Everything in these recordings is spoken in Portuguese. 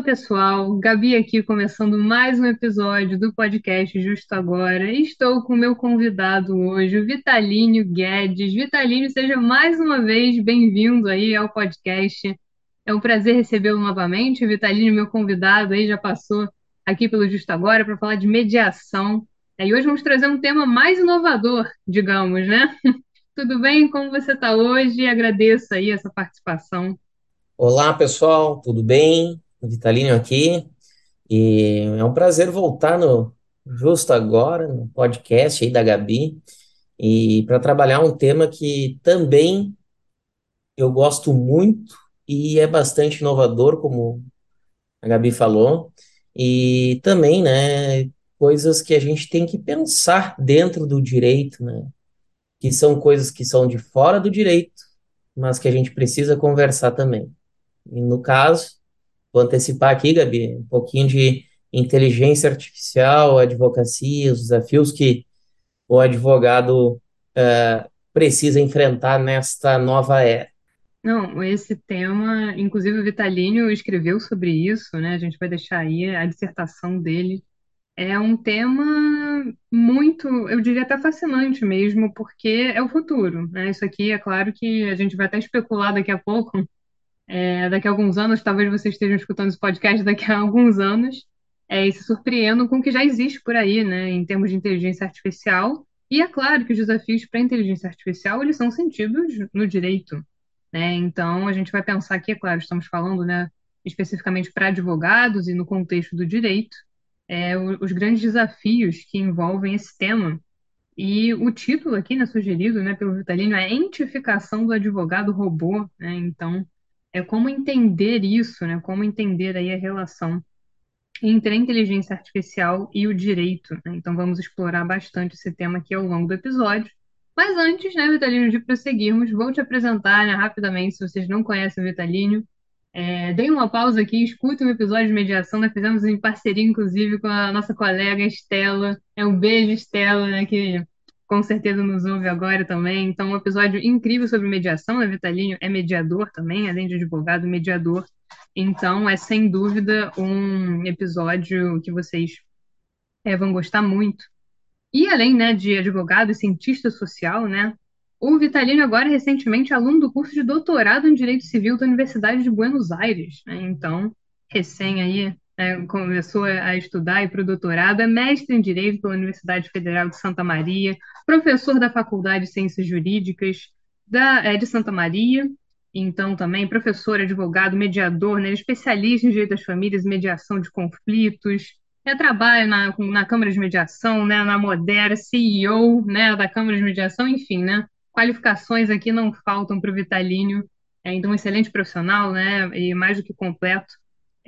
Fala pessoal, Gabi aqui começando mais um episódio do podcast Justo Agora. Estou com o meu convidado hoje, o Vitalínio Guedes. Vitalínio, seja mais uma vez bem-vindo aí ao podcast. É um prazer recebê-lo novamente. O meu convidado aí, já passou aqui pelo Justo Agora para falar de mediação. E hoje vamos trazer um tema mais inovador, digamos, né? Tudo bem? Como você está hoje? Agradeço aí essa participação. Olá, pessoal, tudo bem? Vitalino aqui. E é um prazer voltar no justo agora, no podcast aí da Gabi, e para trabalhar um tema que também eu gosto muito e é bastante inovador, como a Gabi falou, e também, né, coisas que a gente tem que pensar dentro do direito, né, que são coisas que são de fora do direito, mas que a gente precisa conversar também. E no caso, vou antecipar aqui, Gabi, um pouquinho de inteligência artificial, advocacia, os desafios que o advogado uh, precisa enfrentar nesta nova era. Não, esse tema, inclusive o Vitalínio escreveu sobre isso, né? A gente vai deixar aí a dissertação dele. É um tema muito, eu diria até fascinante mesmo, porque é o futuro, né? Isso aqui, é claro que a gente vai até especular daqui a pouco, é, daqui a alguns anos, talvez vocês estejam escutando esse podcast daqui a alguns anos, é, e se surpreendam com o que já existe por aí, né, em termos de inteligência artificial. E é claro que os desafios para a inteligência artificial, eles são sentidos no direito, né? Então, a gente vai pensar aqui, é claro, estamos falando, né, especificamente para advogados e no contexto do direito, é, os grandes desafios que envolvem esse tema. E o título aqui, né, sugerido, né, pelo Vitalino é Entificação do Advogado Robô, né? Então, é como entender isso, né? Como entender aí a relação entre a inteligência artificial e o direito. Né? Então vamos explorar bastante esse tema aqui ao longo do episódio. Mas antes, né, Vitalino, de prosseguirmos, vou te apresentar né, rapidamente, se vocês não conhecem o Vitalino. É, dei uma pausa aqui, escute um episódio de mediação, nós fizemos em parceria, inclusive, com a nossa colega Estela. É um beijo, Estela, né, que com certeza nos ouve agora também. Então, um episódio incrível sobre mediação, né? Vitalinho é mediador também, além de advogado, mediador. Então, é sem dúvida um episódio que vocês é, vão gostar muito. E além né, de advogado e cientista social, né, o Vitalino agora é recentemente aluno do curso de doutorado em Direito Civil da Universidade de Buenos Aires. Né? Então, recém aí é, começou a estudar e para o doutorado, é mestre em Direito pela Universidade Federal de Santa Maria, professor da Faculdade de Ciências Jurídicas da, é, de Santa Maria, então também professor, advogado, mediador, né, especialista em direito das famílias, mediação de conflitos, é, trabalha na, na Câmara de Mediação, né, na Modera, CEO né, da Câmara de Mediação, enfim, né, qualificações aqui não faltam para o Vitalínio, é, então um excelente profissional, né, e mais do que completo,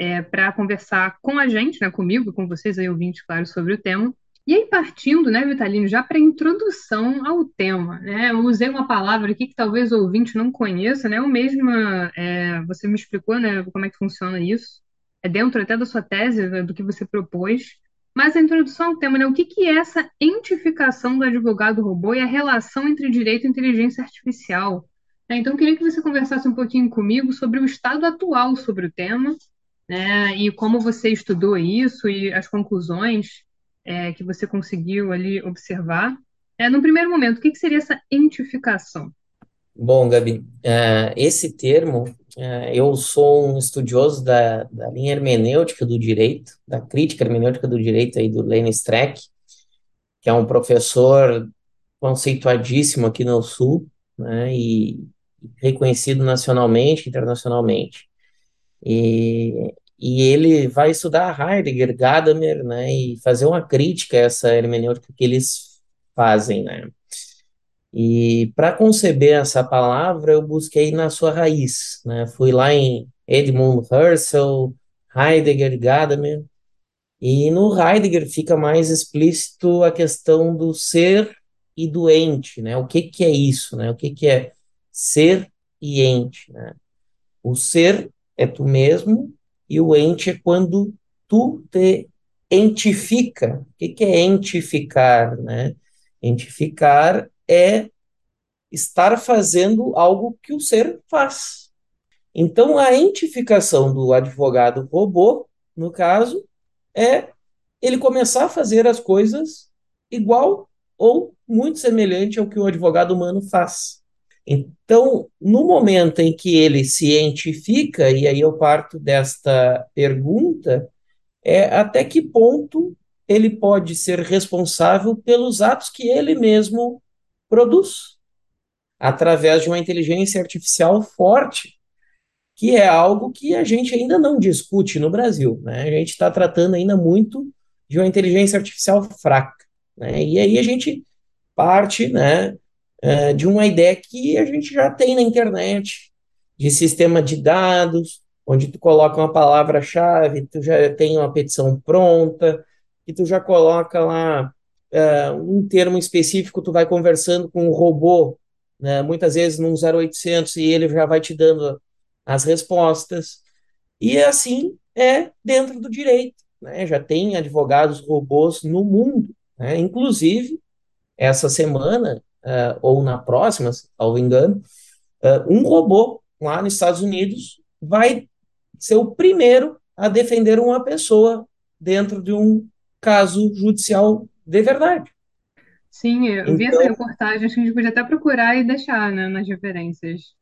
é, para conversar com a gente, né, comigo, com vocês aí ouvintes, claro, sobre o tema. E aí, partindo, né, Vitalino, já para introdução ao tema, né, eu usei uma palavra aqui que talvez o ouvinte não conheça, né, o mesmo, é, você me explicou, né, como é que funciona isso, é dentro até da sua tese, né, do que você propôs, mas a introdução ao tema, né, o que, que é essa entificação do advogado robô e a relação entre direito e inteligência artificial? Né, então, eu queria que você conversasse um pouquinho comigo sobre o estado atual sobre o tema, né? E como você estudou isso e as conclusões é, que você conseguiu ali observar. É, no primeiro momento, o que, que seria essa entificação? Bom, Gabi, uh, esse termo, uh, eu sou um estudioso da, da linha hermenêutica do direito, da crítica hermenêutica do direito aí do Lene Streck, que é um professor conceituadíssimo aqui no Sul, né, e reconhecido nacionalmente, internacionalmente. E e ele vai estudar Heidegger, Gadamer, né, e fazer uma crítica a essa hermenêutica que eles fazem, né. E para conceber essa palavra, eu busquei na sua raiz, né, fui lá em Edmund Husserl, Heidegger, Gadamer, e no Heidegger fica mais explícito a questão do ser e do ente, né, o que que é isso, né, o que que é ser e ente, né. O ser é tu mesmo, e o ente é quando tu te entifica. O que, que é entificar, né? Entificar é estar fazendo algo que o ser faz. Então, a identificação do advogado robô, no caso, é ele começar a fazer as coisas igual ou muito semelhante ao que o advogado humano faz. Então, no momento em que ele se identifica, e aí eu parto desta pergunta, é até que ponto ele pode ser responsável pelos atos que ele mesmo produz, através de uma inteligência artificial forte, que é algo que a gente ainda não discute no Brasil. Né? A gente está tratando ainda muito de uma inteligência artificial fraca. Né? E aí a gente parte né, é, de uma ideia que a gente já tem na internet, de sistema de dados, onde tu coloca uma palavra-chave, tu já tem uma petição pronta, e tu já coloca lá uh, um termo específico, tu vai conversando com o robô, né, muitas vezes num 0800, e ele já vai te dando as respostas. E assim é dentro do direito. Né? Já tem advogados robôs no mundo. Né? Inclusive, essa semana, uh, ou na próxima, ao engano, uh, um robô lá nos Estados Unidos vai ser o primeiro a defender uma pessoa dentro de um caso judicial de verdade. Sim, eu vi essa então reportagem, acho que a gente podia até procurar e deixar, né, nas referências.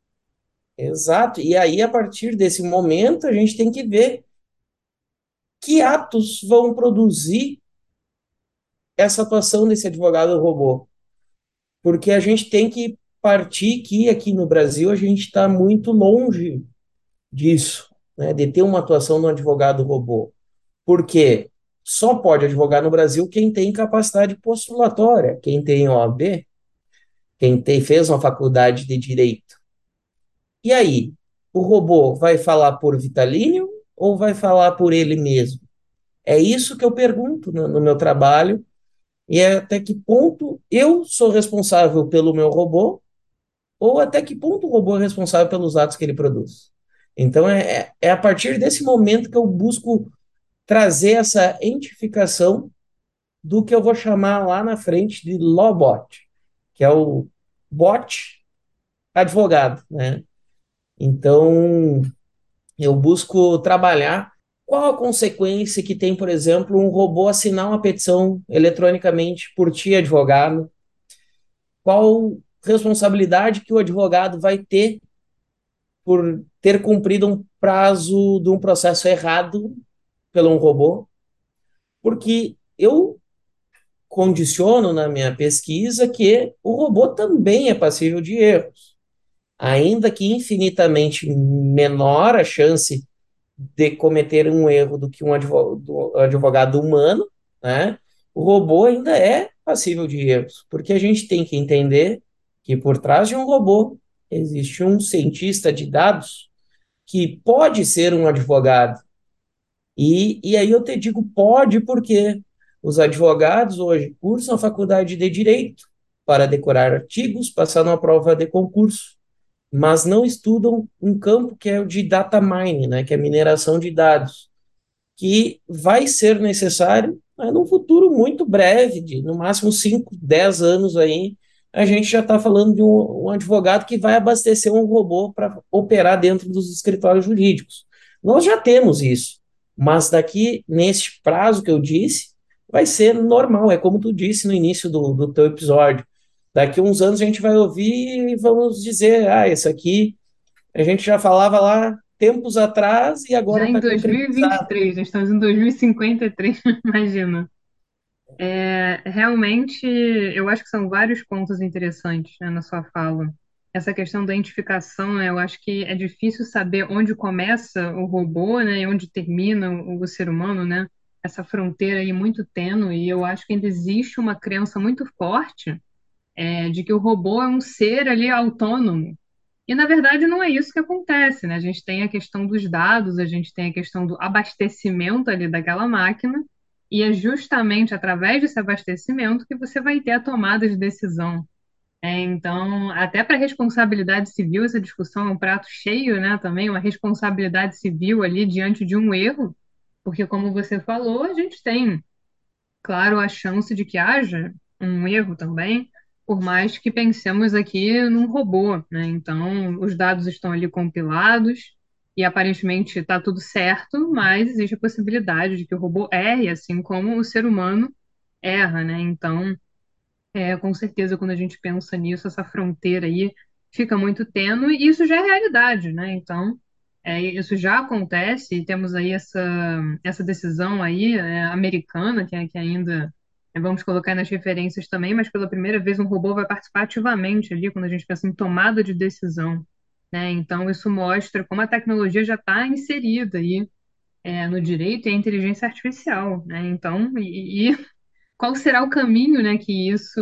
Exato. E aí, a partir desse momento, a gente tem que ver que atos vão produzir essa atuação desse advogado robô. Porque a gente tem que partir que aqui no Brasil a gente está muito longe disso né, de ter uma atuação no advogado robô. Porque só pode advogar no Brasil quem tem capacidade postulatória, quem tem OAB, quem tem, fez uma faculdade de direito. E aí, o robô vai falar por Vitalínio ou vai falar por ele mesmo? É isso que eu pergunto no, no meu trabalho, e é até que ponto eu sou responsável pelo meu robô, ou até que ponto o robô é responsável pelos atos que ele produz. Então, é, é, é a partir desse momento que eu busco trazer essa identificação do que eu vou chamar lá na frente de Lawbot, que é o bot advogado, né? Então, eu busco trabalhar qual a consequência que tem, por exemplo, um robô assinar uma petição eletronicamente por ti, advogado? Qual responsabilidade que o advogado vai ter por ter cumprido um prazo de um processo errado pelo um robô, porque eu condiciono na minha pesquisa que o robô também é passível de erros, ainda que infinitamente menor a chance de cometer um erro do que um advogado, humano, né? O robô ainda é passível de erros, porque a gente tem que entender que por trás de um robô existe um cientista de dados que pode ser um advogado. E, e aí eu te digo pode porque os advogados hoje cursam a faculdade de Direito para decorar artigos, passar numa prova de concurso, mas não estudam um campo que é o de data mining, né, que é mineração de dados, que vai ser necessário né, num futuro muito breve, de no máximo 5, 10 anos aí, a gente já está falando de um, um, advogado que vai abastecer um robô para operar dentro dos escritórios jurídicos. Nós já temos isso, mas daqui, neste prazo que eu disse, vai ser normal, é como tu disse no início do, do teu episódio. Daqui uns anos a gente vai ouvir e vamos dizer, ah, isso aqui a gente já falava lá tempos atrás e agora Já em tá 2023, já estamos em 2053, imagina. É, realmente, eu acho que são vários pontos interessantes, né, na sua fala. Essa questão da identificação, né, eu acho que é difícil saber onde começa o robô, né, e onde termina o, o ser humano, né? Essa fronteira aí muito tênue, e eu acho que ainda existe uma crença muito forte é, de que o robô é um ser ali autônomo. E na verdade não é isso que acontece, né? A gente tem a questão dos dados, a gente tem a questão do abastecimento ali daquela máquina, e é justamente através desse abastecimento que você vai ter a tomada de decisão. É, então, até para responsabilidade civil, essa discussão é um prato cheio, né? Também uma responsabilidade civil ali diante de um erro, porque, como você falou, a gente tem, claro, a chance de que haja um erro também, por mais que pensemos aqui num robô, né? Então, os dados estão ali compilados, e aparentemente está tudo certo, mas existe a possibilidade de que o robô erre, assim como o ser humano erra, né? Então, é, com certeza, quando a gente pensa nisso, essa fronteira aí fica muito tênue, e isso já é realidade, né? Então, é, isso já acontece, e temos aí essa, essa decisão aí é, americana, que, é, que ainda é, vamos colocar nas referências também, mas pela primeira vez um robô vai participar ativamente ali, quando a gente pensa em tomada de decisão, né? Então, isso mostra como a tecnologia já está inserida aí é, no direito e a inteligência artificial, né? Então, e, e qual será o caminho, né, que isso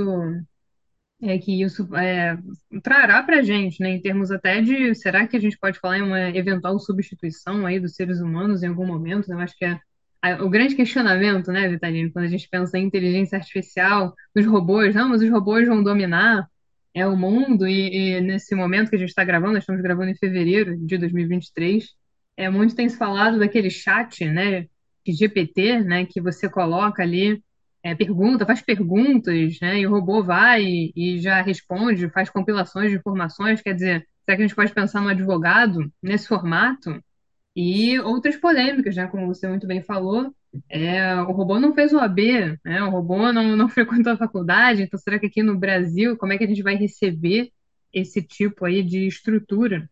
é que isso é, trará para a gente, né, em termos até de, será que a gente pode falar em uma eventual substituição aí dos seres humanos em algum momento? né? Eu acho que é o grande questionamento, né, Vitalino, quando a gente pensa em inteligência artificial, os robôs, não, mas os robôs vão dominar é, o mundo e, e nesse momento que a gente está gravando, nós estamos gravando em fevereiro de 2023, é, muito tem se falado daquele chat, né, GPT, né, que você coloca ali é, pergunta, faz perguntas, né? E o robô vai e, e já responde, faz compilações de informações. Quer dizer, será que a gente pode pensar no advogado nesse formato? E outras polêmicas, né? Como você muito bem falou, é, o robô não fez o AB, né? O robô não, não frequentou a faculdade. Então, será que aqui no Brasil, como é que a gente vai receber esse tipo aí de estrutura?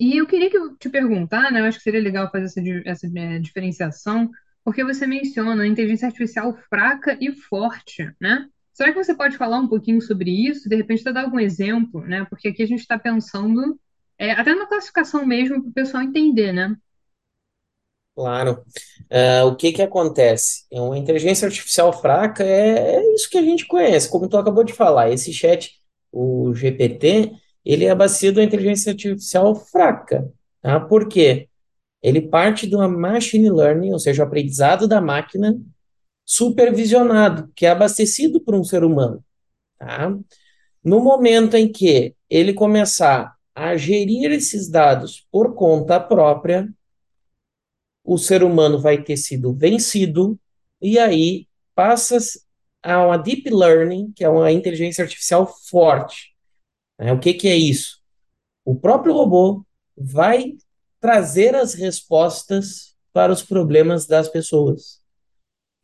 E eu queria que eu te perguntar, né? Eu acho que seria legal fazer essa, essa eh, diferenciação, porque você menciona a inteligência artificial fraca e forte, né? Será que você pode falar um pouquinho sobre isso? De repente, dar algum exemplo, né? Porque aqui a gente está pensando, é, até na classificação mesmo, para o pessoal entender, né? Claro. Ah, o que que acontece? É Uma inteligência artificial fraca é, é isso que a gente conhece, como tu acabou de falar. Esse chat, o GPT, ele é abastecido da inteligência artificial fraca, tá? Por quê? Ele parte de uma machine learning, ou seja, o aprendizado da máquina supervisionado, que é abastecido por um ser humano, tá? No momento em que ele começar a gerir esses dados por conta própria, o ser humano vai ter sido vencido, e aí passa a uma deep learning, que é uma inteligência artificial forte. né? O que, que é isso? O próprio robô vai trazer as respostas para os problemas das pessoas.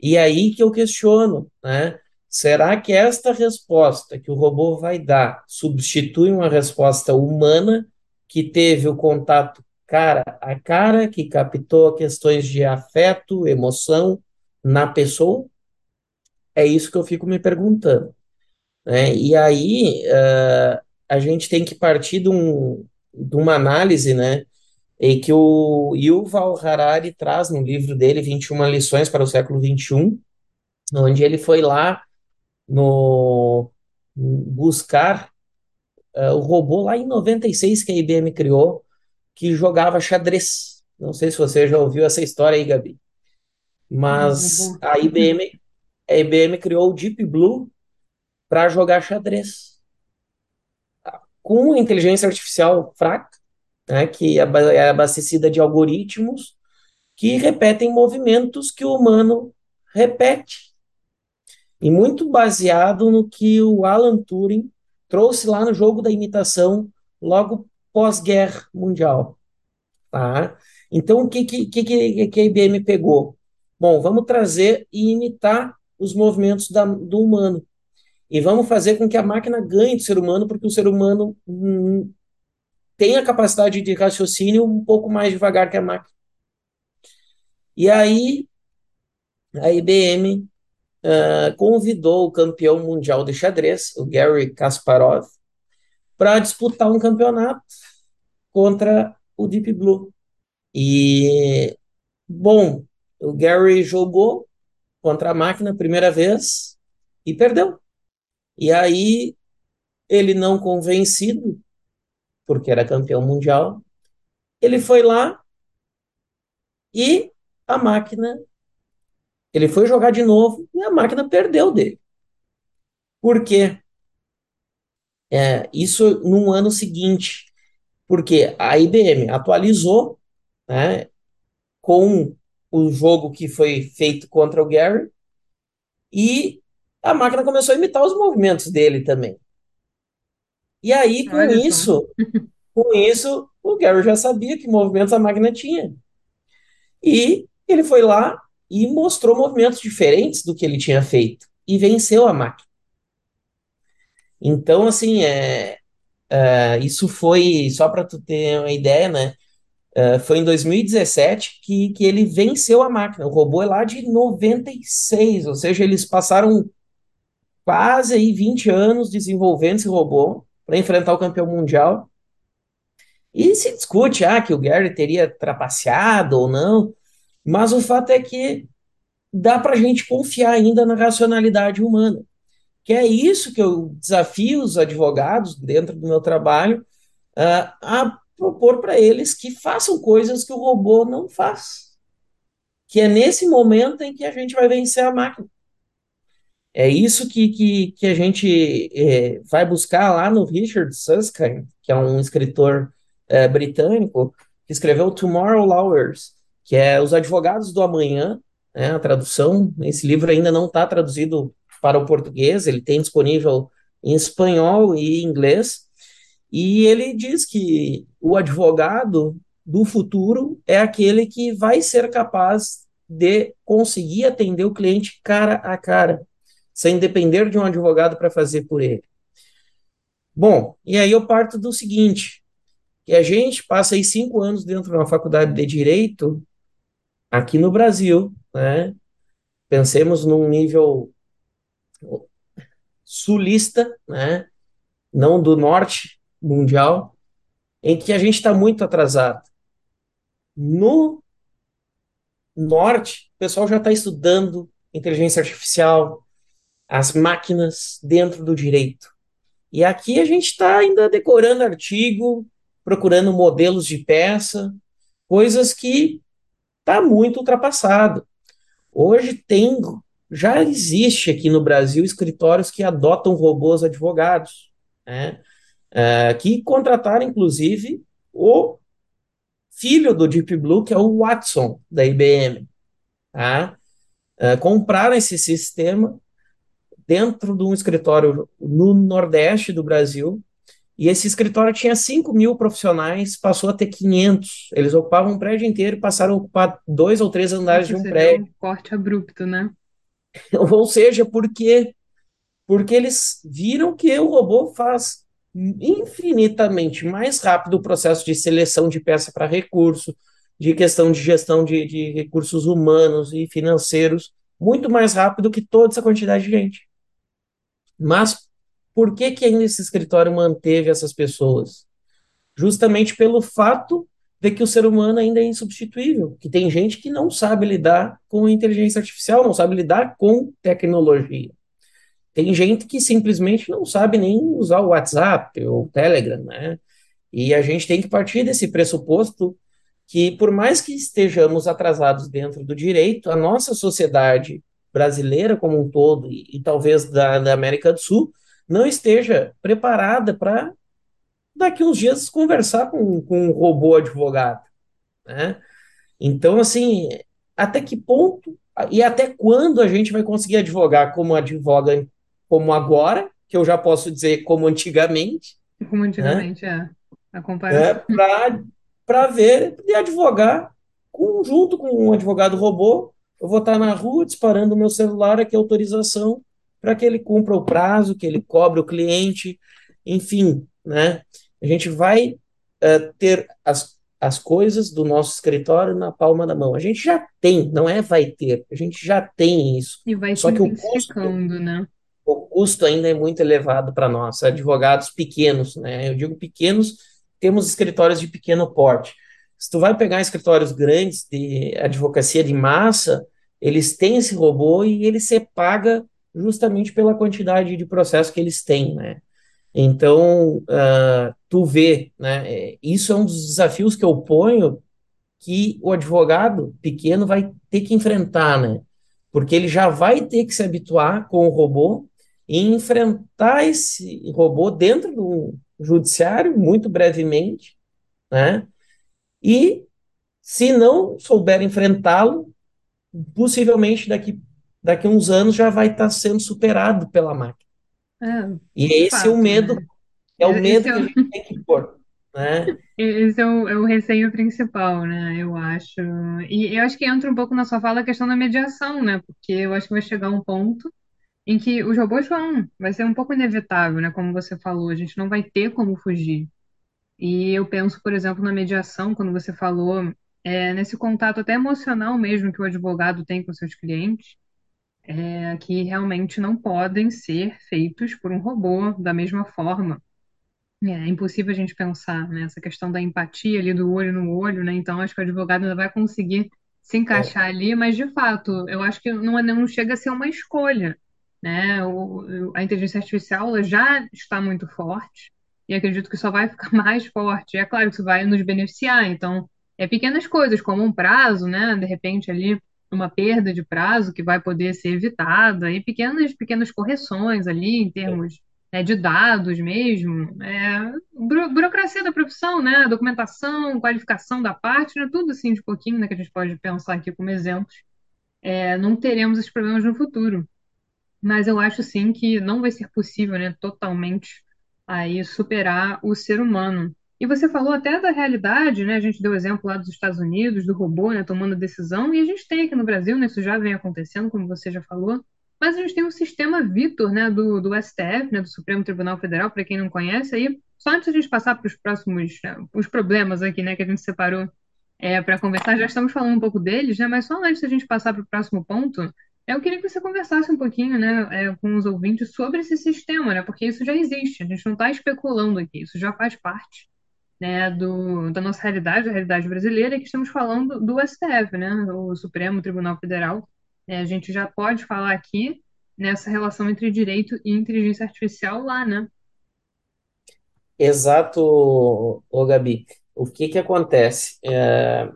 E aí que eu questiono, né? Será que esta resposta que o robô vai dar substitui uma resposta humana que teve o contato cara a cara, que captou questões de afeto, emoção na pessoa? É isso que eu fico me perguntando, né? E aí, uh, a gente tem que partir de, um, de uma análise, né? E que o Yuval Harari traz no livro dele, 21 lições para o século 21, onde ele foi lá no buscar uh, o robô lá em 96 que a IBM criou, que jogava xadrez. Não sei se você já ouviu essa história aí, Gabi. Mas a IBM, a IBM criou o Deep Blue para jogar xadrez. Com inteligência artificial fraca, né, que é abastecida de algoritmos que repetem movimentos que o humano repete. E muito baseado no que o Alan Turing trouxe lá no jogo da imitação, logo pós-guerra mundial. Tá? Então, o que, que, que, que a IBM pegou? Bom, vamos trazer e imitar os movimentos da, do humano. E vamos fazer com que a máquina ganhe do ser humano, porque o ser humano hum, tem a capacidade de raciocínio um pouco mais devagar que a máquina. E aí, a IBM uh, convidou o campeão mundial de xadrez, o Gary Kasparov, para disputar um campeonato contra o Deep Blue. E, bom, o Gary jogou contra a máquina a primeira vez e perdeu. E aí, ele não convencido, porque era campeão mundial, ele foi lá e a máquina. Ele foi jogar de novo e a máquina perdeu dele. Por quê? É, isso no ano seguinte, porque a IBM atualizou né, com o jogo que foi feito contra o Gary e a máquina começou a imitar os movimentos dele também. E aí, com Olha só. isso, com isso, o Gary já sabia que movimentos a máquina tinha. E ele foi lá e mostrou movimentos diferentes do que ele tinha feito e venceu a máquina. Então, assim, é, é isso foi, só para tu ter uma ideia, né? É, foi em 2017 que, que ele venceu a máquina. O robô é lá de 96, ou seja, eles passaram quase aí 20 anos desenvolvendo esse robô para enfrentar o campeão mundial. E se discute ah, que o Gary teria trapaceado ou não, mas o fato é que dá para a gente confiar ainda na racionalidade humana. Que é isso que eu desafio os advogados dentro do meu trabalho uh, a propor para eles que façam coisas que o robô não faz. Que é nesse momento em que a gente vai vencer a máquina. É isso que, que, que a gente é, vai buscar lá no Richard Susskind, que é um escritor é, britânico, que escreveu Tomorrow Lawyers, que é Os Advogados do Amanhã, né, a tradução. Esse livro ainda não está traduzido para o português, ele tem disponível em espanhol e inglês. E ele diz que o advogado do futuro é aquele que vai ser capaz de conseguir atender o cliente cara a cara sem depender de um advogado para fazer por ele. Bom, e aí eu parto do seguinte, que a gente passa aí cinco anos dentro de uma faculdade de Direito aqui no Brasil, né? Pensemos num nível sulista, né? Não do norte mundial, em que a gente está muito atrasado. No norte, o pessoal já está estudando inteligência artificial, as máquinas dentro do direito. E aqui a gente está ainda decorando artigo, procurando modelos de peça, coisas que está muito ultrapassado. Hoje tem, já existe aqui no Brasil escritórios que adotam robôs advogados, né? É, que contrataram inclusive o filho do Deep Blue, que é o Watson da IBM, tá? É, compraram esse sistema dentro de um escritório no Nordeste do Brasil, e esse escritório tinha 5 mil profissionais, passou a ter 500. Eles ocupavam um prédio inteiro e passaram a ocupar dois ou três andares Nossa, de um prédio. Um corte abrupto, né? ou seja, porque porque eles viram que o robô faz infinitamente mais rápido o processo de seleção de peça para recurso, de questão de gestão de, de recursos humanos e financeiros, muito mais rápido que toda essa quantidade de gente. Mas por que, que ainda esse escritório manteve essas pessoas? Justamente pelo fato de que o ser humano ainda é insubstituível, que tem gente que não sabe lidar com inteligência artificial, não sabe lidar com tecnologia. Tem gente que simplesmente não sabe nem usar o WhatsApp ou o Telegram, né? E a gente tem que partir desse pressuposto que, por mais que estejamos atrasados dentro do direito, a nossa sociedade brasileira como um todo, e, e talvez da, da, América do Sul, não esteja preparada para, daqui uns dias, conversar com, com um robô advogado. Né? Então, assim, até que ponto e até quando a gente vai conseguir advogar como advoga como agora, que eu já posso dizer como antigamente. Como antigamente, né? é. A comparação. É, para ver e advogar com, junto com um advogado robô eu vou estar na rua disparando o meu celular aqui, autorização, para que ele cumpra o prazo, que ele cobre o cliente, enfim, né? A gente vai uh, ter as, as coisas do nosso escritório na palma da mão. A gente já tem, não é vai ter, a gente já tem isso. E vai Só que o custo, né? O custo ainda é muito elevado para nós, advogados pequenos, né? Eu digo pequenos, temos escritórios de pequeno porte. Se tu vai pegar escritórios grandes de advocacia de massa, eles têm esse robô e ele se paga justamente pela quantidade de processo que eles têm, né? Então, uh, tu vê, né? É, isso é um dos desafios que eu ponho que o advogado pequeno vai ter que enfrentar, né? Porque ele já vai ter que se habituar com o robô e enfrentar esse robô dentro do judiciário muito brevemente, né? E se não souber enfrentá-lo, possivelmente daqui daqui a uns anos já vai estar sendo superado pela máquina. É, e esse fato, é o medo, né? é o Esse medo é que a gente tem que pôr. né? Esse é o, é o receio principal, né? Eu acho. E eu acho que entra um pouco na sua fala a questão da mediação, né? Porque eu acho que vai chegar um ponto em que os robôs vão, vai ser um pouco inevitável, né? Como você falou, a gente não vai ter como fugir. E eu penso, por exemplo, na mediação, quando você falou, é, nesse contato até emocional mesmo que o advogado tem com seus clientes, é, que realmente não podem ser feitos por um robô da mesma forma. É, é impossível a gente pensar nessa questão da empatia ali do olho no olho, né? Então, acho que o advogado ainda vai conseguir se É, encaixar ali, mas de fato, eu acho que não, é- não chega a ser uma escolha, né? O, a inteligência artificial já está muito forte e acredito que só vai ficar mais forte. É claro que isso vai nos beneficiar, então, é pequenas coisas, como um prazo, né? De repente ali uma perda de prazo que vai poder ser evitada e pequenas pequenas correções ali em termos é, de dados mesmo, é, buro- burocracia da profissão, né? Documentação, qualificação da parte, né? Tudo assim de pouquinho, né? Que a gente pode pensar aqui como exemplos. É, não teremos esses problemas no futuro. Mas eu acho sim que não vai ser possível, né, totalmente aí superar o ser humano. E você falou até da realidade, né? A gente deu exemplo lá dos Estados Unidos, do robô, né, tomando decisão, e a gente tem aqui no Brasil, né, isso já vem acontecendo, como você já falou. Mas a gente tem o sistema Vitor, né, do, do STF, né, do Supremo Tribunal Federal, para quem não conhece, aí só antes de a gente passar para os próximos, né, os problemas aqui, né, que a gente separou é, para conversar, já estamos falando um pouco deles, né? Mas só antes da gente passar para o próximo ponto, eu queria que você conversasse um pouquinho, né, é, com os ouvintes sobre esse sistema, né? Porque isso já existe, a gente não está especulando aqui, isso já faz parte, né, do, da nossa realidade, da realidade brasileira, e que estamos falando do STF, né? O Supremo Tribunal Federal. É, a gente já pode falar aqui nessa relação entre direito e inteligência artificial lá, né? exato, ô Gabi. O que que acontece? É,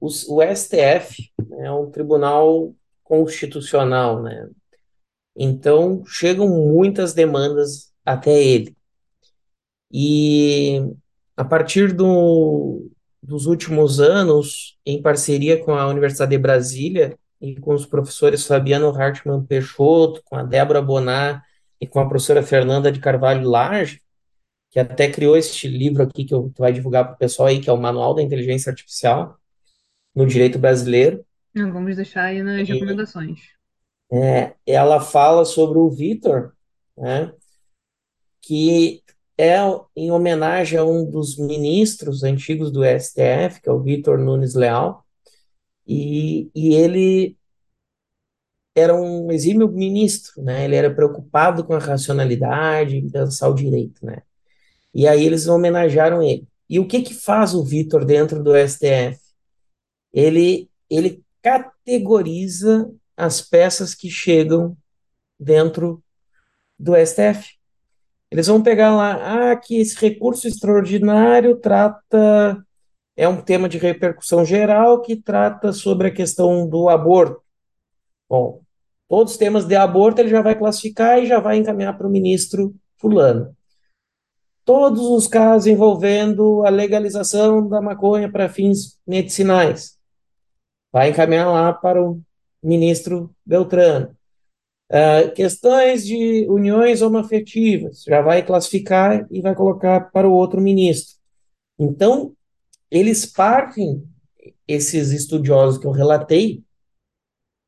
o, o STF é um tribunal constitucional, né? Então, chegam muitas demandas até ele. E a partir do, dos últimos anos, em parceria com a Universidade de Brasília e com os professores Fabiano Hartmann Peixoto, com a Débora Bonar e com a professora Fernanda de Carvalho Large, que até criou este livro aqui que eu que vai divulgar para o pessoal aí, que é o Manual da Inteligência Artificial no Direito Brasileiro. Então, Vamos deixar aí nas E, recomendações. é, ela fala sobre o Vitor, né, que é em homenagem a um dos ministros antigos do STF, que é o Vitor Nunes Leal, e, e ele era um exímio ministro, né? Ele era preocupado com a racionalidade, em pensar o direito, né? E aí eles homenagearam ele. E o que que faz o Vitor dentro do STF? Ele ele categoriza as peças que chegam dentro do STF. Eles vão pegar lá, ah, que esse recurso extraordinário trata, é um tema de repercussão geral que trata sobre a questão do aborto. Bom, todos os temas de aborto ele já vai classificar e já vai encaminhar para o ministro fulano. Todos os casos envolvendo a legalização da maconha para fins medicinais, vai encaminhar lá para o ministro Beltrano. Uh, questões de uniões homoafetivas, já vai classificar e vai colocar para o outro ministro. Então, eles partem, esses estudiosos que eu relatei,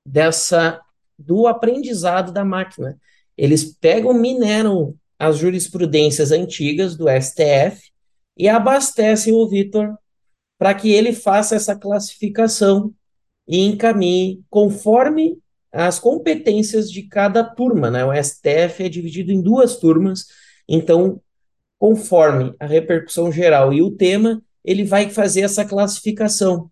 dessa do aprendizado da máquina. Eles pegam, mineram as jurisprudências antigas do STF e abastecem o Vitor para que ele faça essa classificação e encaminhe conforme as competências de cada turma, né? O STF é dividido em duas turmas, então, conforme a repercussão geral e o tema, ele vai fazer essa classificação.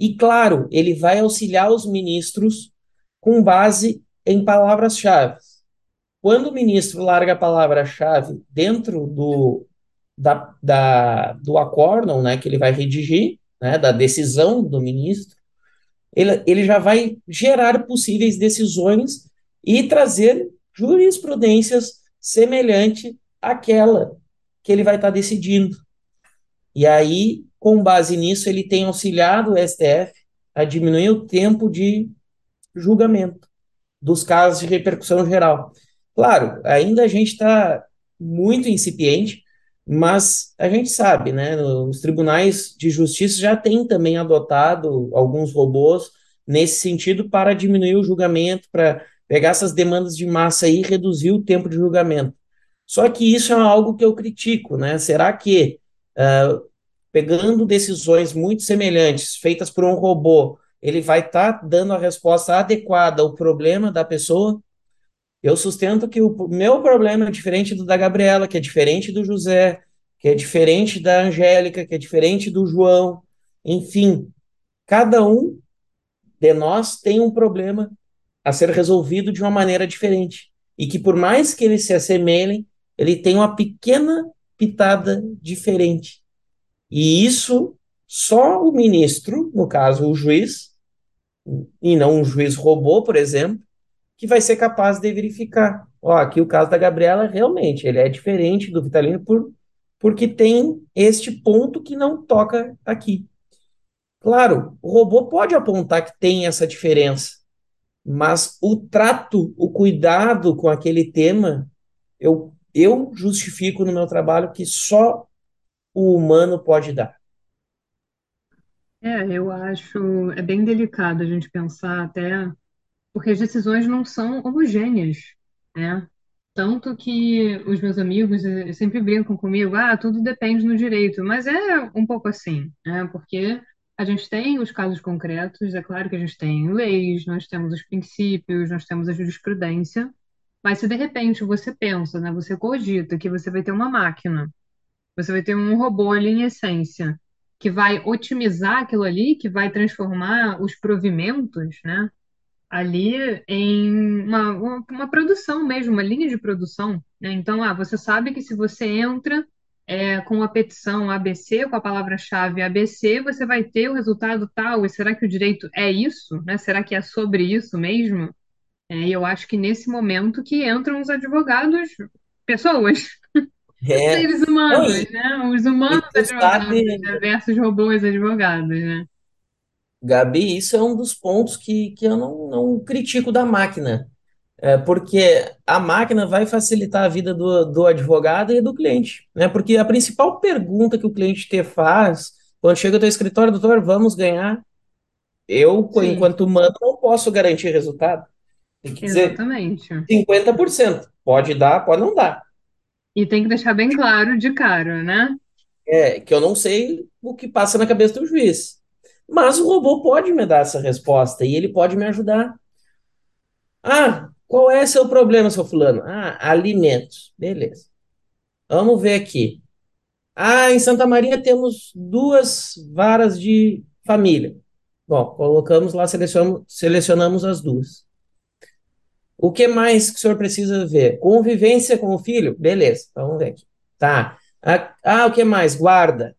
E, claro, ele vai auxiliar os ministros com base em palavras-chave. Quando o ministro larga a palavra-chave dentro do, da, da, do acórdão né, que ele vai redigir, né, da decisão do ministro, ele, ele já vai gerar possíveis decisões e trazer jurisprudências semelhante àquela que ele vai estar decidindo. E aí, com base nisso, ele tem auxiliado o STF a diminuir o tempo de julgamento dos casos de repercussão geral. Claro, ainda a gente está muito incipiente, Mas a gente sabe, né? Os tribunais de justiça já têm também adotado alguns robôs nesse sentido para diminuir o julgamento, para pegar essas demandas de massa e reduzir o tempo de julgamento. Só que isso é algo que eu critico, né? Será que uh, pegando decisões muito semelhantes, feitas por um robô, ele vai estar tá dando a resposta adequada ao problema da pessoa? Eu sustento que o meu problema é diferente do da Gabriela, que é diferente do José, que é diferente da Angélica, que é diferente do João. Enfim, cada um de nós tem um problema a ser resolvido de uma maneira diferente. E que, por mais que eles se assemelhem, ele tem uma pequena pitada diferente. E isso só o ministro, no caso o juiz, e não um juiz robô, por exemplo, que vai ser capaz de verificar. Ó, aqui o caso da Gabriela, realmente, ele é diferente do Vitalino por, porque tem este ponto que não toca aqui. Claro, o robô pode apontar que tem essa diferença, mas o trato, o cuidado com aquele tema, eu, eu justifico no meu trabalho que só o humano pode dar. É, eu acho, é bem delicado a gente pensar até porque as decisões não são homogêneas, né? Tanto que os meus amigos eh, sempre brincam comigo, ah, tudo depende no direito, mas é um pouco assim, né? Porque a gente tem os casos concretos, é claro que a gente tem leis, nós temos os princípios, nós temos a jurisprudência, mas se de repente você pensa, né, você cogita que você vai ter uma máquina, você vai ter um robô ali em essência, que vai otimizar aquilo ali, que vai transformar os provimentos, né? Ali em uma, uma, uma produção mesmo, uma linha de produção. Né? Então, ah, você sabe que se você entra é, com a petição ABC, com a palavra-chave ABC, você vai ter o resultado tal. E será que o direito é isso? Né? Será que é sobre isso mesmo? É, e eu acho que nesse momento que entram os advogados, pessoas, É. seres humanos, né? Os humanos advogados sabe, né? versus robôs advogados, né? Gabi, isso é um dos pontos que, que eu não, não critico da máquina. É, porque a máquina vai facilitar a vida do, do advogado e do cliente, né? Porque a principal pergunta que o cliente te faz quando chega ao teu escritório, doutor, vamos ganhar? Eu, Sim, enquanto humano, não posso garantir resultado. Tem que dizer exatamente. 50%. Pode dar, pode não dar. E tem que deixar bem claro de cara, né? É, que eu não sei o que passa na cabeça do juiz. Mas o robô pode me dar essa resposta e ele pode me ajudar. Ah, qual é seu problema, seu fulano? Ah, alimentos. Beleza. Vamos ver aqui. Ah, em Santa Maria temos duas varas de família. Bom, colocamos lá, selecionamos, selecionamos as duas. O que mais que o senhor precisa ver? Convivência com o filho? Beleza, vamos ver aqui. Tá. Ah, ah o que mais? Guarda.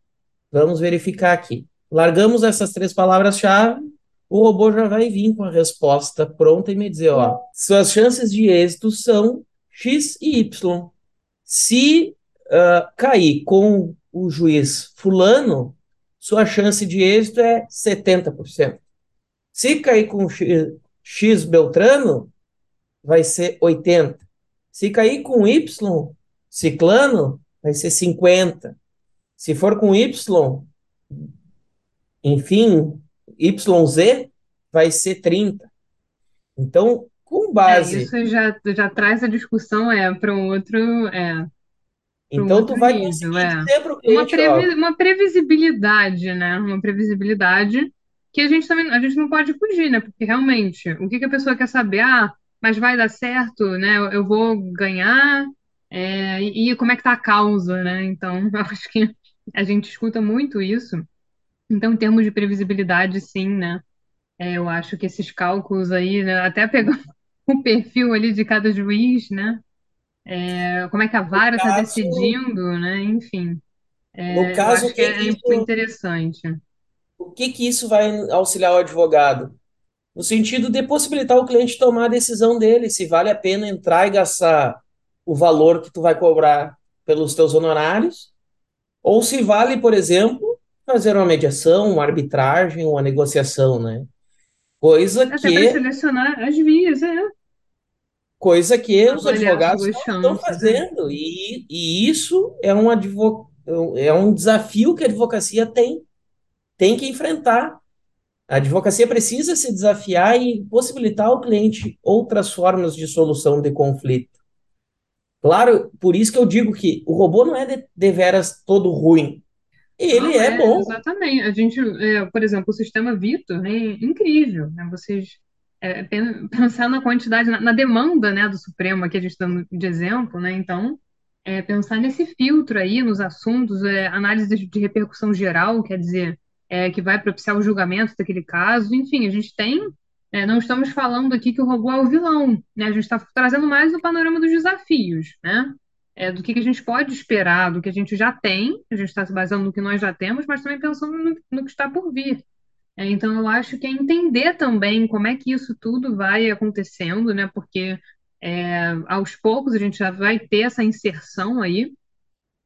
Vamos verificar aqui. Largamos essas três palavras-chave, o robô já vai vir com a resposta pronta e me dizer, ó, suas chances de êxito são X e Y. Se uh, cair com o juiz fulano, sua chance de êxito é 70%. Se cair com X, X Beltrano, vai ser 80%. Se cair com Y Ciclano, vai ser 50%. Se for com Y, enfim, YZ vai ser 30. Então, com É, base. isso já, já traz a discussão é, para um outro, é, para um Então, tu vai nível, conseguir é. dizer para o Uma, cliente, ó, previ, uma previsibilidade, né? Uma previsibilidade que a gente também a gente não pode fugir, né? Porque realmente, o que que a pessoa quer saber? Ah, mas vai dar certo, né? Eu, eu vou ganhar, é, e, e como é que tá a causa, né? Então, eu acho que a gente escuta muito isso. Então, em termos de previsibilidade, sim, né? É, eu acho que esses cálculos aí, né, até pegando o perfil ali de cada juiz, né? É, como é que a no vara está caso, decidindo, né? Enfim, no é, eu caso, o acho que que é, que é isso, interessante. o que que isso vai auxiliar o advogado? No sentido de possibilitar o cliente tomar a decisão dele, se vale a pena entrar e gastar o valor que tu vai cobrar pelos teus honorários, ou se vale, por exemplo, fazer uma mediação, uma arbitragem, uma negociação, né? Coisa Até para que selecionar as vias, é. coisa que os advogados não estão né? fazendo. E, e isso é um, advo, é um desafio que a advocacia tem, tem que enfrentar. A advocacia precisa se desafiar e possibilitar ao cliente outras formas de solução de conflito. Claro, por isso que eu digo que o robô não é de, de veras todo ruim. Ele Não, é é, bom. exatamente. A gente, é, por exemplo, o sistema Vitor é incrível, né? Vocês é, pen- pensar na quantidade, na, na demanda, né, do Supremo, aqui a gente dando de exemplo, né? Então, é, pensar nesse filtro aí, nos assuntos, é, análise de, de repercussão geral, quer dizer, é, que vai propiciar o julgamento daquele caso. Enfim, a gente tem, é, não estamos falando aqui que o robô é o vilão, né? A gente está trazendo mais o panorama dos desafios, né? É, do que, que a gente pode esperar, do que a gente já tem, a gente está se baseando no que nós já temos, mas também pensando no, no que está por vir. É, então, eu acho que é entender também como é que isso tudo vai acontecendo, né? Porque é, aos poucos a gente já vai ter essa inserção aí,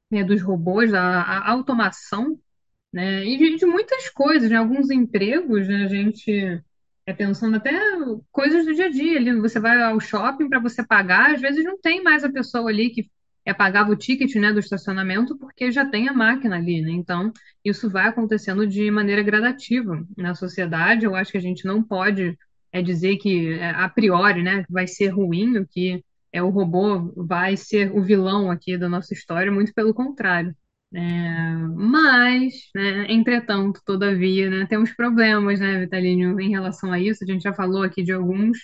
né, dos robôs, a, a automação né? E de, de muitas coisas, né? Alguns empregos, né? A gente é pensando até coisas do dia a dia. Ali, você vai ao shopping para você pagar, às vezes não tem mais a pessoa ali que é, pagava o ticket, né, do estacionamento, porque já tem a máquina ali, né? Então, isso vai acontecendo de maneira gradativa na sociedade. Eu acho que a gente não pode é, dizer que é, a priori, né, vai ser ruim, que é o robô vai ser o vilão aqui da nossa história, muito pelo contrário. É, mas, né, entretanto, todavia, né, temos problemas, né, Vitalínio, em relação a isso. A gente já falou aqui de alguns.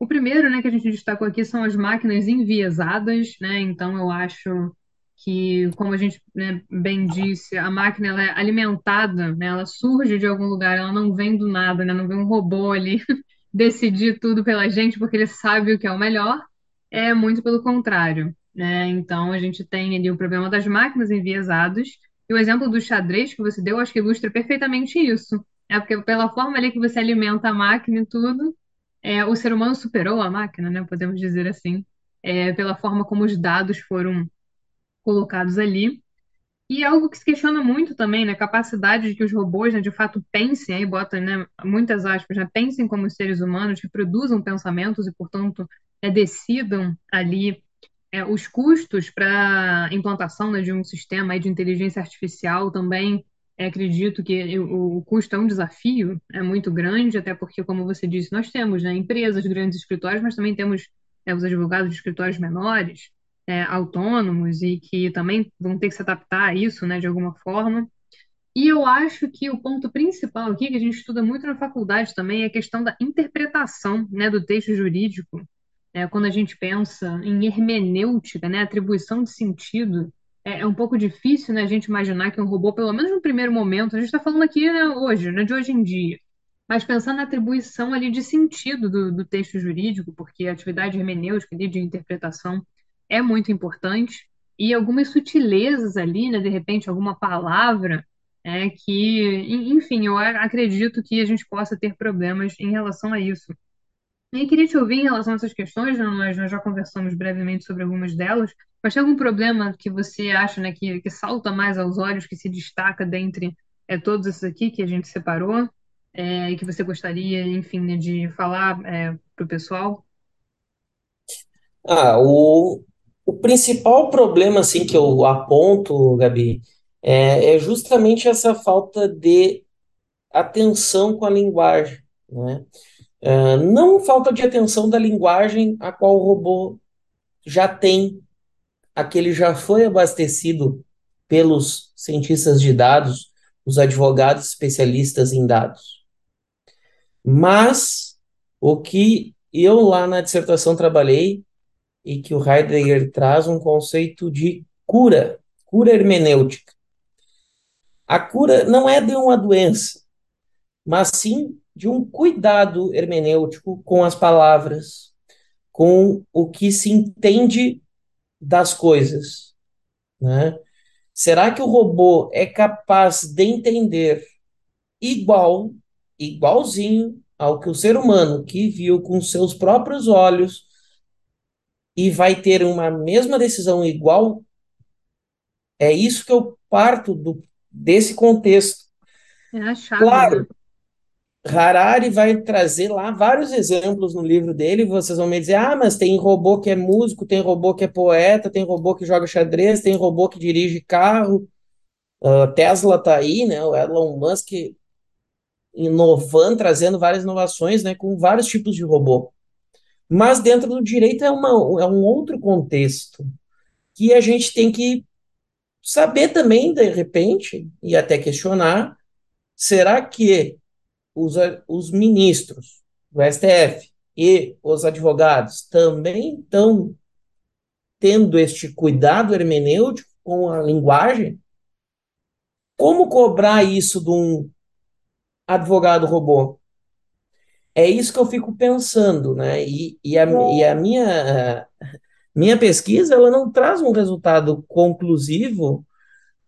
O primeiro, né, que a gente destacou aqui são as máquinas enviesadas, né? Então, eu acho que, como a gente, né, bem disse, a máquina ela é alimentada, né? Ela surge de algum lugar, ela não vem do nada, né? Não vem um robô ali decidir tudo pela gente porque ele sabe o que é o melhor. É muito pelo contrário né? Então a gente tem ali o problema das máquinas enviesadas. E o exemplo do xadrez que você deu, acho que ilustra perfeitamente isso. É porque pela forma ali que você alimenta a máquina e tudo, é, o ser humano superou a máquina, né? Podemos dizer assim, é, pela forma como os dados foram colocados ali. E algo que se questiona muito também, né? A capacidade de que os robôs, né, de fato, pensem, aí bota, né, muitas aspas, né, pensem como os seres humanos, que produzam pensamentos e, portanto, é, decidam ali é, os custos para a implantação, né, de um sistema aí de inteligência artificial também, é, acredito que o, custo é um desafio, é muito grande, até porque, como você disse, nós temos, né, empresas, grandes escritórios, mas também temos é, os advogados de escritórios menores, é, autônomos, e que também vão ter que se adaptar a isso, né, de alguma forma. E eu acho que o ponto principal aqui, que a gente estuda muito na faculdade também, é a questão da interpretação, né, do texto jurídico é, quando a gente pensa em hermenêutica, né, atribuição de sentido, é, é um pouco difícil, né, a gente imaginar que um robô, pelo menos no primeiro momento, a gente está falando aqui, né, hoje, né, de hoje em dia, mas pensando na atribuição ali de sentido do, do texto jurídico, porque a atividade hermenêutica ali de interpretação é muito importante, e algumas sutilezas ali, né, de repente, alguma palavra, é, que, enfim, eu acredito que a gente possa ter problemas em relação a isso. E queria te ouvir em relação a essas questões, nós, nós já conversamos brevemente sobre algumas delas, mas tem algum problema que você acha, né, que, que salta mais aos olhos, que se destaca dentre é, todos esses aqui que a gente separou, é, e que você gostaria, enfim, né, de falar é, para o pessoal? Ah, o, o principal problema assim que eu aponto, Gabi, é, é justamente essa falta de atenção com a linguagem, né? É, não falta de atenção da linguagem a qual o robô já tem, aquele já foi abastecido pelos cientistas de dados, os advogados especialistas em dados. Mas o que eu lá na dissertação trabalhei e que o Heidegger traz um conceito de cura, cura hermenêutica. A cura não é de uma doença, mas sim de um cuidado hermenêutico com as palavras, com o que se entende das coisas, né? Será que o robô é capaz de entender igual, igualzinho ao que o ser humano que viu com seus próprios olhos e vai ter uma mesma decisão igual? É isso que eu parto do, desse contexto. É a chave, né? Claro, Harari vai trazer lá vários exemplos no livro dele, vocês vão me dizer, ah, mas tem robô que é músico, tem robô que é poeta, tem robô que joga xadrez, tem robô que dirige carro, uh, Tesla tá aí, né, o Elon Musk inovando, trazendo várias inovações, né, com vários tipos de robô. Mas dentro do direito é, uma, é um outro contexto que a gente tem que saber também, de repente, e até questionar, será que os, os ministros do STF e os advogados também estão tendo este cuidado hermenêutico com a linguagem? Como cobrar isso de um advogado robô? É isso que eu fico pensando, né? E, e, a, e a minha, minha pesquisa ela não traz um resultado conclusivo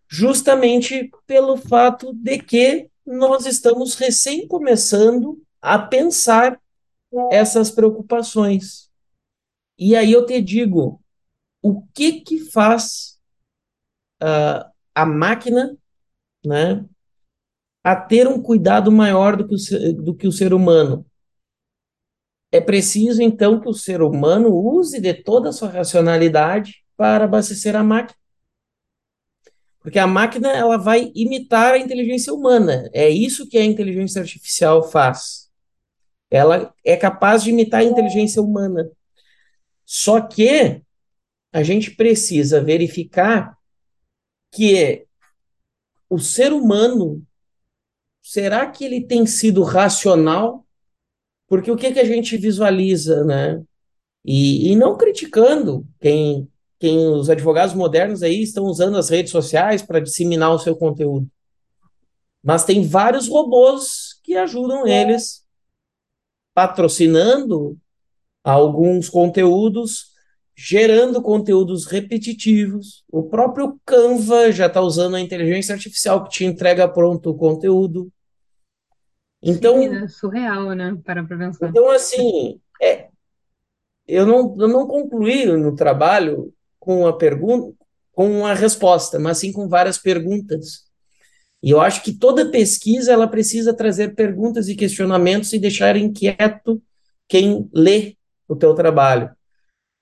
justamente pelo fato de que nós estamos recém começando a pensar essas preocupações. E aí eu te digo, o que que faz uh, a máquina, né, a ter um cuidado maior do que, o, do que o ser humano? É preciso, então, que o ser humano use de toda a sua racionalidade para abastecer a máquina. Porque a máquina ela vai imitar a inteligência humana. É isso que a inteligência artificial faz. Ela é capaz de imitar a inteligência humana. Só que a gente precisa verificar que o ser humano será que ele tem sido racional? Porque o que, que a gente visualiza, né? E, e não criticando quem quem os advogados modernos aí estão usando as redes sociais para disseminar o seu conteúdo. Mas tem vários robôs que ajudam eles patrocinando alguns conteúdos, gerando conteúdos repetitivos. O próprio Canva já está usando a inteligência artificial que te entrega pronto o conteúdo. Então, Sim, é surreal, né? Para pensar. Então, assim, é, eu, não, eu não concluí no trabalho com a pergunta, com uma resposta, mas sim com várias perguntas. E eu acho que toda pesquisa ela precisa trazer perguntas e questionamentos e deixar inquieto quem lê o teu trabalho,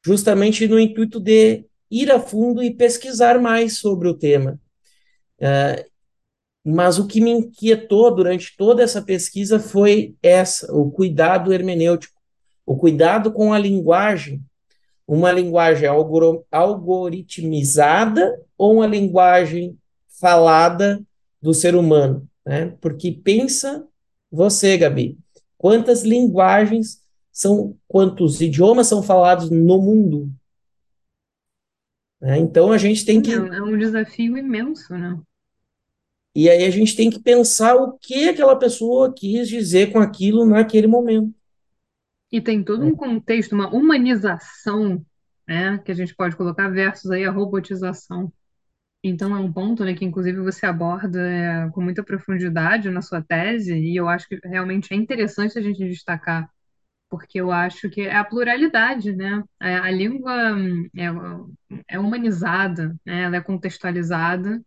justamente no intuito de ir a fundo e pesquisar mais sobre o tema. Uh, mas o que me inquietou durante toda essa pesquisa foi essa, o cuidado hermenêutico, o cuidado com a linguagem uma linguagem algoritmizada ou uma linguagem falada do ser humano, né? Porque pensa você, Gabi, quantas linguagens são, quantos idiomas são falados no mundo? Né? Então a gente tem que. É um desafio imenso, né? E aí a gente tem que pensar o que aquela pessoa quis dizer com aquilo naquele momento. E tem todo um contexto, uma humanização, né, que a gente pode colocar versus aí a robotização. Então é um ponto, né, que inclusive você aborda é, com muita profundidade na sua tese, e eu acho que realmente é interessante a gente destacar, porque eu acho que é a pluralidade, né? É, a língua é, é humanizada, né? Ela é contextualizada,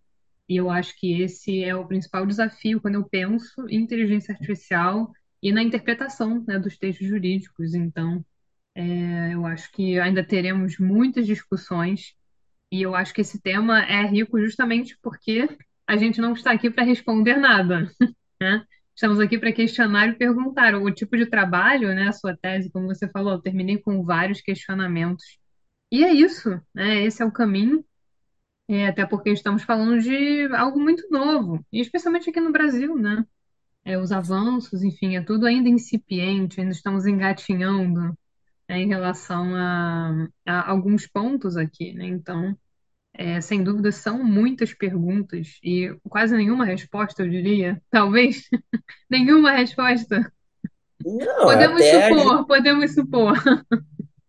e eu acho que esse é o principal desafio quando eu penso em inteligência artificial e na interpretação, né, dos textos jurídicos. Então, é, eu acho que ainda teremos muitas discussões e eu acho que esse tema é rico justamente porque a gente não está aqui para responder nada, né? Estamos aqui para questionar e perguntar. O tipo de trabalho, né, a sua tese, como você falou, eu terminei com vários questionamentos. E é isso, né? Esse é o caminho. É, até porque estamos falando de algo muito novo, e especialmente aqui no Brasil, né? É, os avanços, enfim, é tudo ainda incipiente, ainda estamos engatinhando né, em relação a, a, alguns pontos aqui, né? Então, é, sem dúvida, são muitas perguntas e quase nenhuma resposta, eu diria. Talvez nenhuma resposta. Não, podemos supor, gente, podemos supor.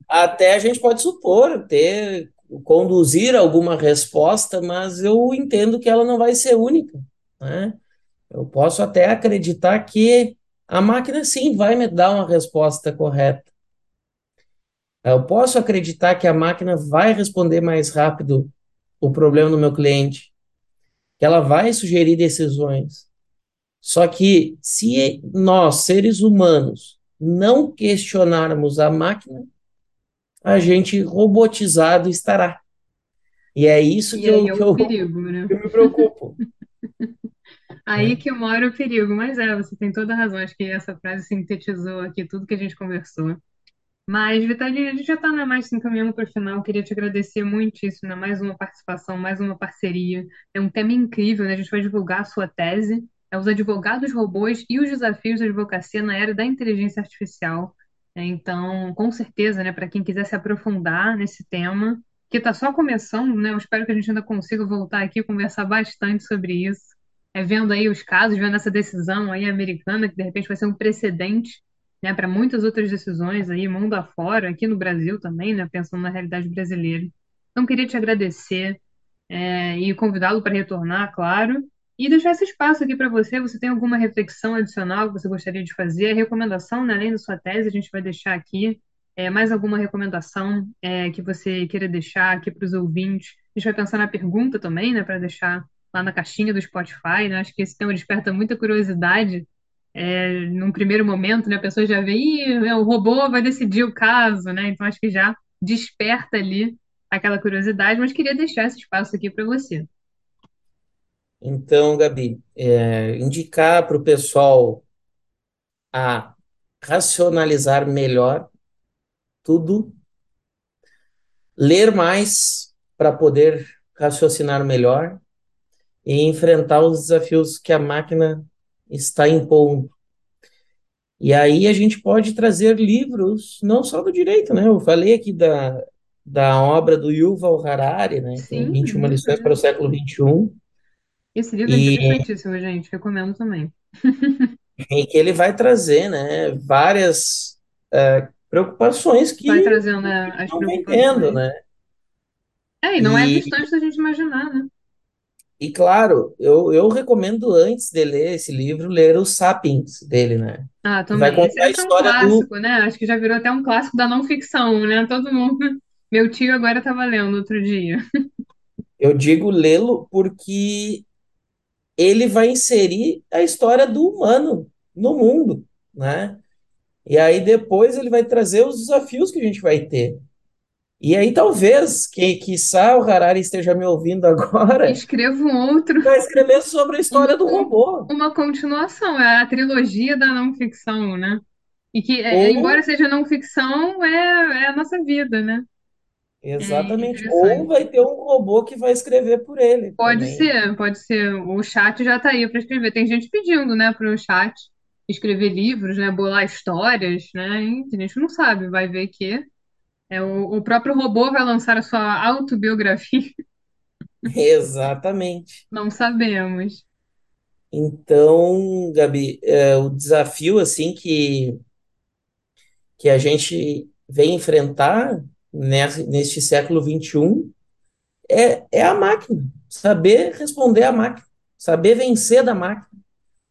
Até a gente pode supor, ter, conduzir alguma resposta, mas eu entendo que ela não vai ser única, né? Eu posso até acreditar que a máquina sim vai me dar uma resposta correta. Eu posso acreditar que a máquina vai responder mais rápido o problema do meu cliente, que ela vai sugerir decisões. Só que se nós, seres humanos, não questionarmos a máquina, a gente robotizado estará. E é isso E que aí eu, é que eu, perigo, né? que eu me preocupo. Aí né? que mora o perigo. Mas é, você tem toda a razão. Acho que essa frase sintetizou aqui tudo que a gente conversou. Mas, Vitalina, a gente já está mais se encaminhando para o final. Queria te agradecer muitíssimo, né? Mais uma participação, mais uma parceria. É um tema incrível, né? A gente vai divulgar a sua tese. É os advogados robôs e os desafios da advocacia na era da inteligência artificial. É, Então, com certeza, né? Para quem quiser se aprofundar nesse tema, que está só começando, né? Eu espero que a gente ainda consiga voltar aqui e conversar bastante sobre isso. É, vendo aí os casos, vendo essa decisão aí americana, que de repente vai ser um precedente né, para muitas outras decisões aí, mundo afora, aqui no Brasil também, né, pensando na realidade brasileira. Então, queria te agradecer, é, e convidá-lo para retornar, claro, e deixar esse espaço aqui para você. Você tem alguma reflexão adicional que você gostaria de fazer? Recomendação, né, além da sua tese, a gente vai deixar aqui. É, mais alguma recomendação é, que você queira deixar aqui para os ouvintes? A gente vai pensar na pergunta também, né, para deixar lá na caixinha do Spotify, né? Acho que esse tema desperta muita curiosidade é, num primeiro momento, né, a pessoa já vê, Ih, o robô vai decidir o caso, né? Então acho que já desperta ali aquela curiosidade, mas queria deixar esse espaço aqui para você. Então, Gabi, é, indicar para o pessoal a racionalizar melhor tudo, ler mais para poder raciocinar melhor e enfrentar os desafios que a máquina está impondo. E aí a gente pode trazer livros, não só do direito, né? Eu falei aqui da, da obra do Yuval Harari, né? É Sim, 21 muito, lições para o século XXI, Esse livro é e, interessantíssimo, gente. Recomendo também. em que ele vai trazer, né, várias é, preocupações Vai que trazendo né, as preocupações. né? É, e não é E, distante da gente imaginar, né? E claro, eu, eu recomendo antes de ler esse livro, ler o Sapiens dele, né? Ah, Que vai também. Esse, contar a é um história do. clássico, né? Acho que já virou até um clássico da não ficção, né? Todo mundo. Meu tio agora estava lendo outro dia. Eu digo lê-lo porque ele vai inserir a história do humano no mundo, né? E aí depois ele vai trazer os desafios que a gente vai ter. E aí talvez, que quiçá o Harari esteja me ouvindo agora, Escrevo um outro. vai escrever sobre a história uma, do robô. uma continuação, é a trilogia da não ficção, né? E que, é, embora Ou, seja não ficção, é, é a nossa vida, né? É exatamente, ou interessante. vai ter um robô que vai escrever por ele Pode também. ser, pode ser. O chat já está aí para escrever. Tem gente pedindo, né, para o chat escrever livros, né, bolar histórias, né? E a gente não sabe, vai ver que é, o, o próprio robô vai lançar a sua autobiografia. Exatamente. Não sabemos. Então, Gabi, é, o desafio assim que, que a gente vem enfrentar nesse, neste século XXI é, é a máquina, saber responder à máquina, saber vencer da máquina.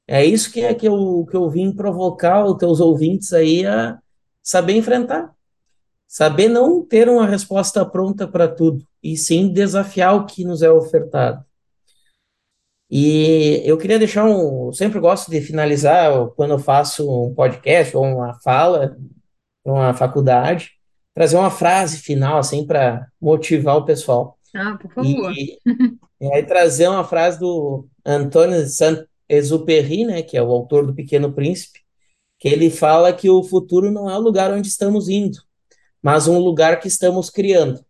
É isso que é que eu, que eu vim provocar os teus ouvintes aí a saber enfrentar. Saber não ter uma resposta pronta para tudo, e sim desafiar o que nos é ofertado. E eu queria deixar um. Eu sempre gosto de finalizar quando eu faço um podcast ou uma fala para uma faculdade, trazer uma frase final, assim, para motivar o pessoal. Ah, por favor. E, e aí trazer uma frase do Antoine Saint-Exupéry, né, que é o autor do Pequeno Príncipe, que ele fala que o futuro não é o lugar onde estamos indo, mas um lugar que estamos criando.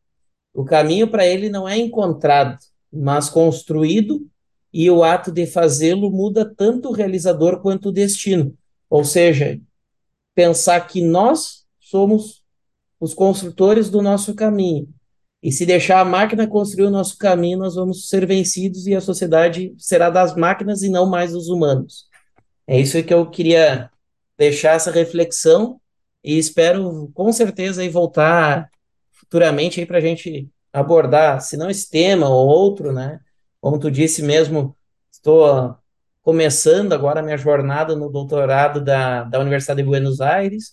O caminho para ele não é encontrado, mas construído, e o ato de fazê-lo muda tanto o realizador quanto o destino. Ou seja, pensar que nós somos os construtores do nosso caminho. E se deixar a máquina construir o nosso caminho, nós vamos ser vencidos e a sociedade será das máquinas e não mais dos humanos. É isso que eu queria deixar essa reflexão e espero com certeza aí voltar futuramente aí para a gente abordar, se não esse tema ou outro, né? Como tu disse mesmo, estou começando agora a minha jornada no doutorado da, da Universidade de Buenos Aires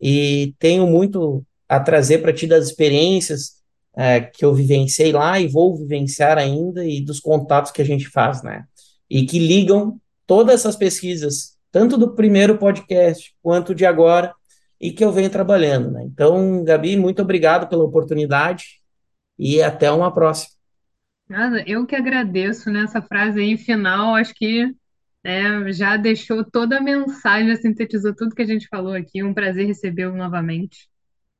e tenho muito a trazer para ti das experiências é, que eu vivenciei lá e vou vivenciar ainda e dos contatos que a gente faz, né? E que ligam todas essas pesquisas, tanto do primeiro podcast quanto de agora, e que eu venho trabalhando. Né? Então, Gabi, muito obrigado pela oportunidade e até uma próxima. Eu que agradeço nessa frase aí final, acho que é, já deixou toda a mensagem, sintetizou tudo que a gente falou aqui. Um prazer recebê-lo novamente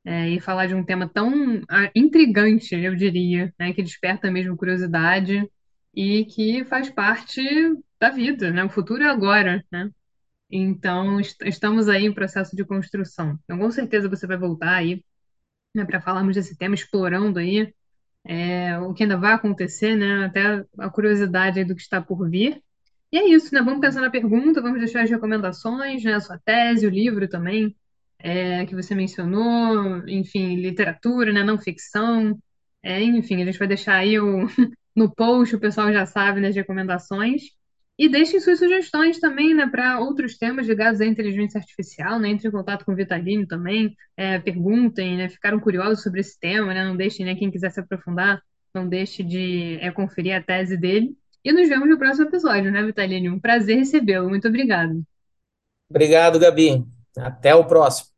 é, e falar de um tema tão ah, intrigante, eu diria, né, que desperta mesmo curiosidade e que faz parte da vida, né? O futuro é agora, né? Então, est- estamos aí em processo de construção. Então, com certeza você vai voltar aí, né, para falarmos desse tema, explorando aí é, o que ainda vai acontecer, né? Até a curiosidade do que está por vir. E é isso, né? Vamos pensar na pergunta, vamos deixar as recomendações, né? A sua tese, o livro também, é, que você mencionou, enfim, literatura, né? Não ficção. É, enfim, a gente vai deixar aí o, no post, o pessoal já sabe, nas recomendações. E deixem suas sugestões também, né, para outros temas ligados à inteligência artificial, né? Entre em contato com o Vitalino também, é, perguntem, né? Ficaram curiosos sobre esse tema, né? Não deixem, né? Quem quiser se aprofundar, não deixe de é, conferir a tese dele. E nos vemos no próximo episódio, né, Vitalino? Um prazer recebê-lo. Muito obrigado. Obrigado, Gabi. Até o próximo.